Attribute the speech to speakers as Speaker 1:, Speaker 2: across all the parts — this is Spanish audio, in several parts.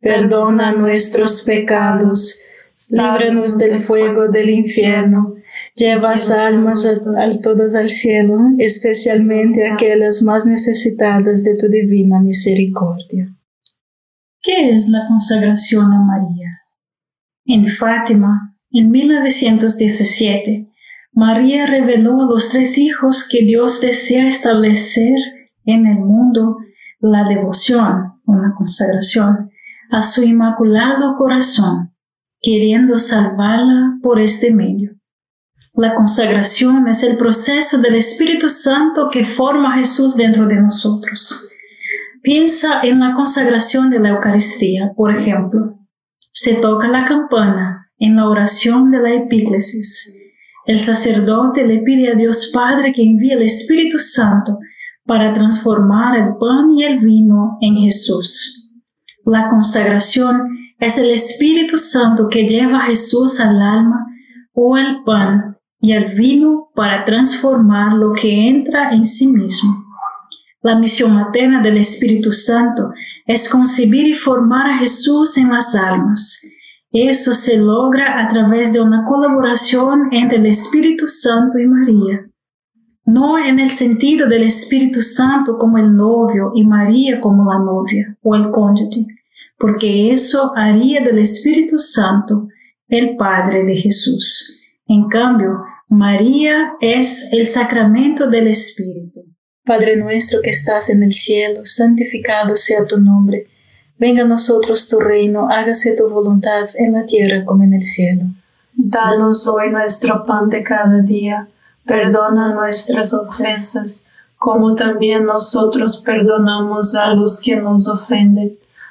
Speaker 1: perdona nuestros pecados, líbranos del fuego del infierno, lleva almas a, todas al cielo, especialmente aquellas más necesitadas de tu divina misericordia. ¿Qué es la consagración a María? En Fátima, en 1917, María reveló a los tres hijos que Dios desea establecer en el mundo la devoción, una consagración a su inmaculado corazón, queriendo salvarla por este medio. La consagración es el proceso del Espíritu Santo que forma a Jesús dentro de nosotros. Piensa en la consagración de la Eucaristía, por ejemplo. Se toca la campana en la oración de la epíclesis. El sacerdote le pide a Dios Padre que envíe el Espíritu Santo para transformar el pan y el vino en Jesús. La consagración es el Espíritu Santo que lleva a Jesús al alma o al pan y al vino para transformar lo que entra en sí mismo. La misión materna del Espíritu Santo es concebir y formar a Jesús en las almas. Eso se logra a través de una colaboración entre el Espíritu Santo y María. No en el sentido del Espíritu Santo como el novio y María como la novia o el cónyuge, porque eso haría del Espíritu Santo el Padre de Jesús. En cambio, María es el sacramento del Espíritu. Padre nuestro que estás en el cielo, santificado sea tu nombre. Venga a nosotros tu reino, hágase tu voluntad en la tierra como en el cielo.
Speaker 2: Danos hoy nuestro pan de cada día. Perdona nuestras ofensas, como también nosotros perdonamos a los que nos ofenden.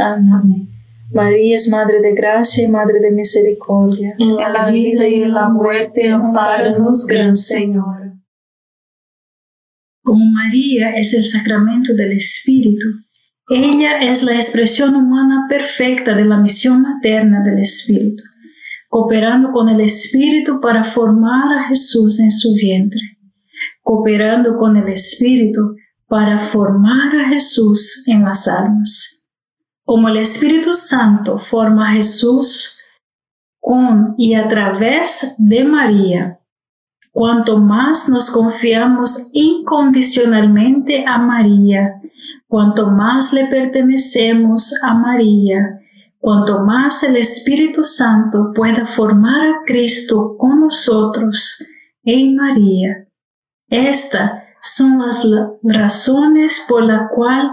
Speaker 1: Amén. María es Madre de Gracia y Madre de Misericordia.
Speaker 2: En la vida y en la muerte, amparanos, Gran Señor.
Speaker 1: Como María es el sacramento del Espíritu, ella es la expresión humana perfecta de la misión materna del Espíritu, cooperando con el Espíritu para formar a Jesús en su vientre cooperando con el Espíritu para formar a Jesús en las almas. Como el Espíritu Santo forma a Jesús con y a través de María, cuanto más nos confiamos incondicionalmente a María, cuanto más le pertenecemos a María, cuanto más el Espíritu Santo pueda formar a Cristo con nosotros en María, estas son las razones por las cuales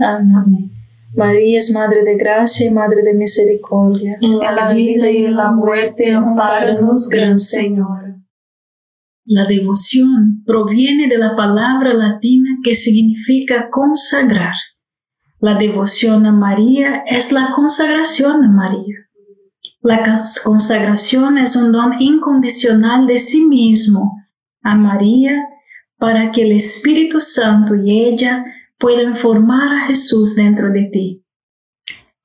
Speaker 1: Amén. María es Madre de Gracia y Madre de Misericordia.
Speaker 2: En la vida y en la muerte, amparanos, Gran Señor.
Speaker 3: La devoción proviene de la palabra latina que significa consagrar. La devoción a María es la consagración a María. La consagración es un don incondicional de sí mismo a María para que el Espíritu Santo y ella puedan formar a Jesús dentro de ti.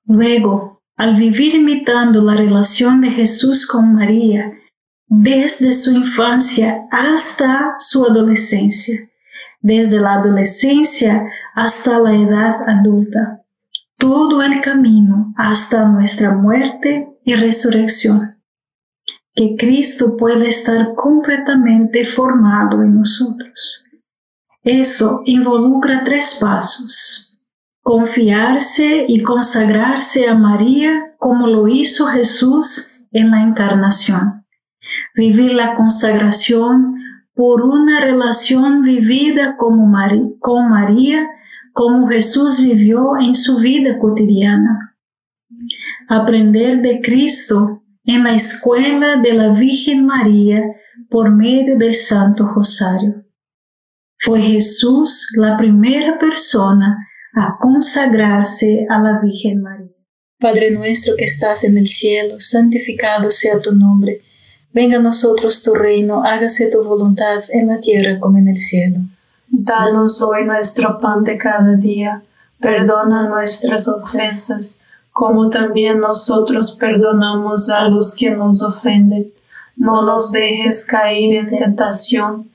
Speaker 3: Luego, al vivir imitando la relación de Jesús con María, desde su infancia hasta su adolescencia, desde la adolescencia hasta la edad adulta, todo el camino hasta nuestra muerte y resurrección que Cristo puede estar completamente formado en nosotros. Eso involucra tres pasos. Confiarse y consagrarse a María como lo hizo Jesús en la encarnación. Vivir la consagración por una relación vivida como con María, como Jesús vivió en su vida cotidiana. Aprender de Cristo en la escuela de la Virgen María por medio del Santo Rosario. Fue Jesús la primera persona a consagrarse a la Virgen María.
Speaker 1: Padre nuestro que estás en el cielo, santificado sea tu nombre. Venga a nosotros tu reino, hágase tu voluntad en la tierra como en el cielo.
Speaker 2: Danos hoy nuestro pan de cada día. Perdona nuestras ofensas, como también nosotros perdonamos a los que nos ofenden. No nos dejes caer en tentación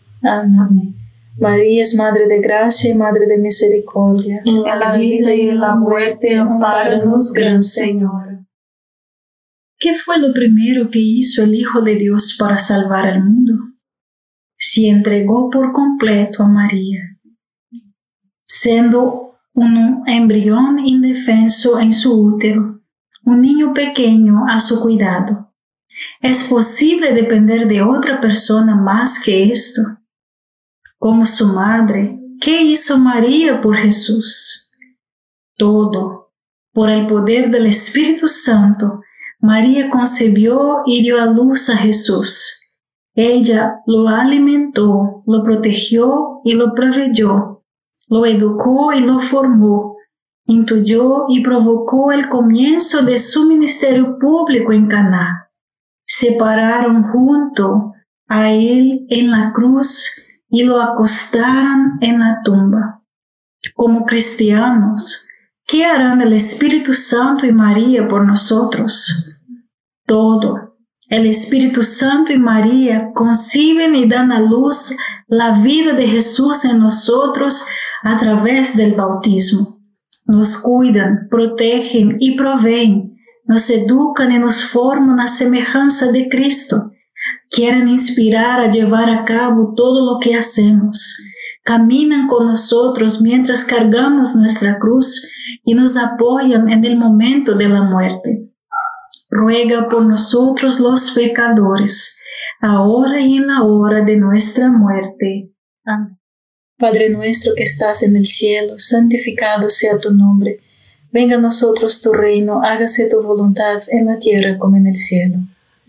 Speaker 1: Amén. María es Madre de Gracia y Madre de Misericordia.
Speaker 2: En la vida y en la muerte, amparanos, Gran Señor.
Speaker 3: ¿Qué fue lo primero que hizo el Hijo de Dios para salvar al mundo? Se entregó por completo a María, siendo un embrión indefenso en su útero, un niño pequeño a su cuidado. ¿Es posible depender de otra persona más que esto? Como su madre, ¿qué hizo María por Jesús? Todo, por el poder del Espíritu Santo, María concebió y dio a luz a Jesús. Ella lo alimentó, lo protegió y lo proveyó, lo educó y lo formó, intuyó y provocó el comienzo de su ministerio público en Caná. Se pararon junto a él en la cruz y lo acostaron en la tumba. Como cristianos, ¿qué harán el Espíritu Santo y María por nosotros? Todo. El Espíritu Santo y María conciben y dan a luz la vida de Jesús en nosotros a través del bautismo. Nos cuidan, protegen y proveen, nos educan y nos forman a semejanza de Cristo. Quieren inspirar a llevar a cabo todo lo que hacemos. Caminan con nosotros mientras cargamos nuestra cruz y nos apoyan en el momento de la muerte. Ruega por nosotros los pecadores, ahora y en la hora de nuestra muerte. Amén.
Speaker 1: Padre nuestro que estás en el cielo, santificado sea tu nombre. Venga a nosotros tu reino, hágase tu voluntad en la tierra como en el cielo.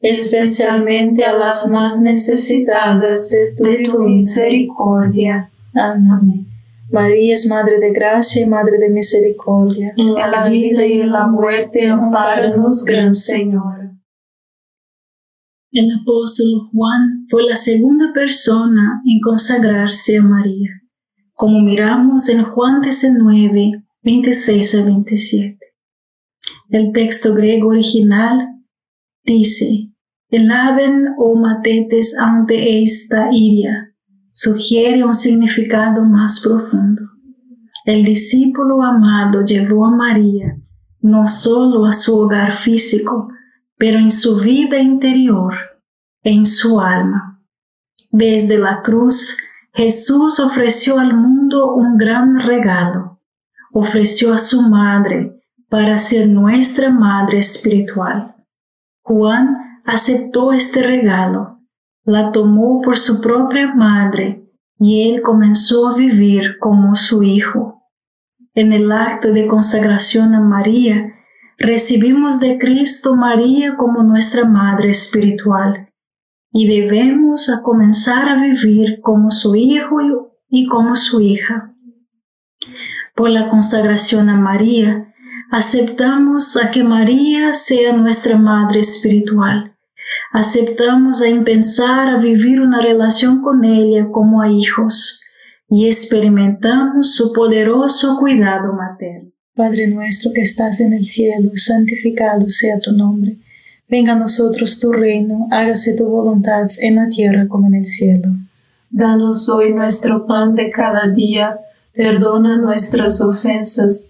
Speaker 1: especialmente a las más necesitadas de tu, misericordia. Amén. María es Madre de Gracia y Madre de Misericordia.
Speaker 2: En la vida y en la muerte, amparanos, Gran Señor.
Speaker 3: El apóstol Juan fue la segunda persona en consagrarse a María, como miramos en Juan 19, 26 a 27. El texto griego original dice, Elaben o matetes ante esta iria, sugiere un significado más profundo. El discípulo amado llevó a María no solo a su hogar físico, pero en su vida interior, en su alma. Desde la cruz, Jesús ofreció al mundo un gran regalo. Ofreció a su madre para ser nuestra madre espiritual. Juan aceptó este regalo, la tomó por su propia madre y él comenzó a vivir como su hijo. En el acto de consagración a María, recibimos de Cristo María como nuestra madre espiritual y debemos a comenzar a vivir como su hijo y como su hija. Por la consagración a María, aceptamos a que María sea nuestra madre espiritual. Aceptamos a empezar a vivir una relación con ella como a hijos y experimentamos su poderoso cuidado materno.
Speaker 1: Padre nuestro que estás en el cielo, santificado sea tu nombre. Venga a nosotros tu reino, hágase tu voluntad en la tierra como en el cielo.
Speaker 2: Danos hoy nuestro pan de cada día, perdona nuestras ofensas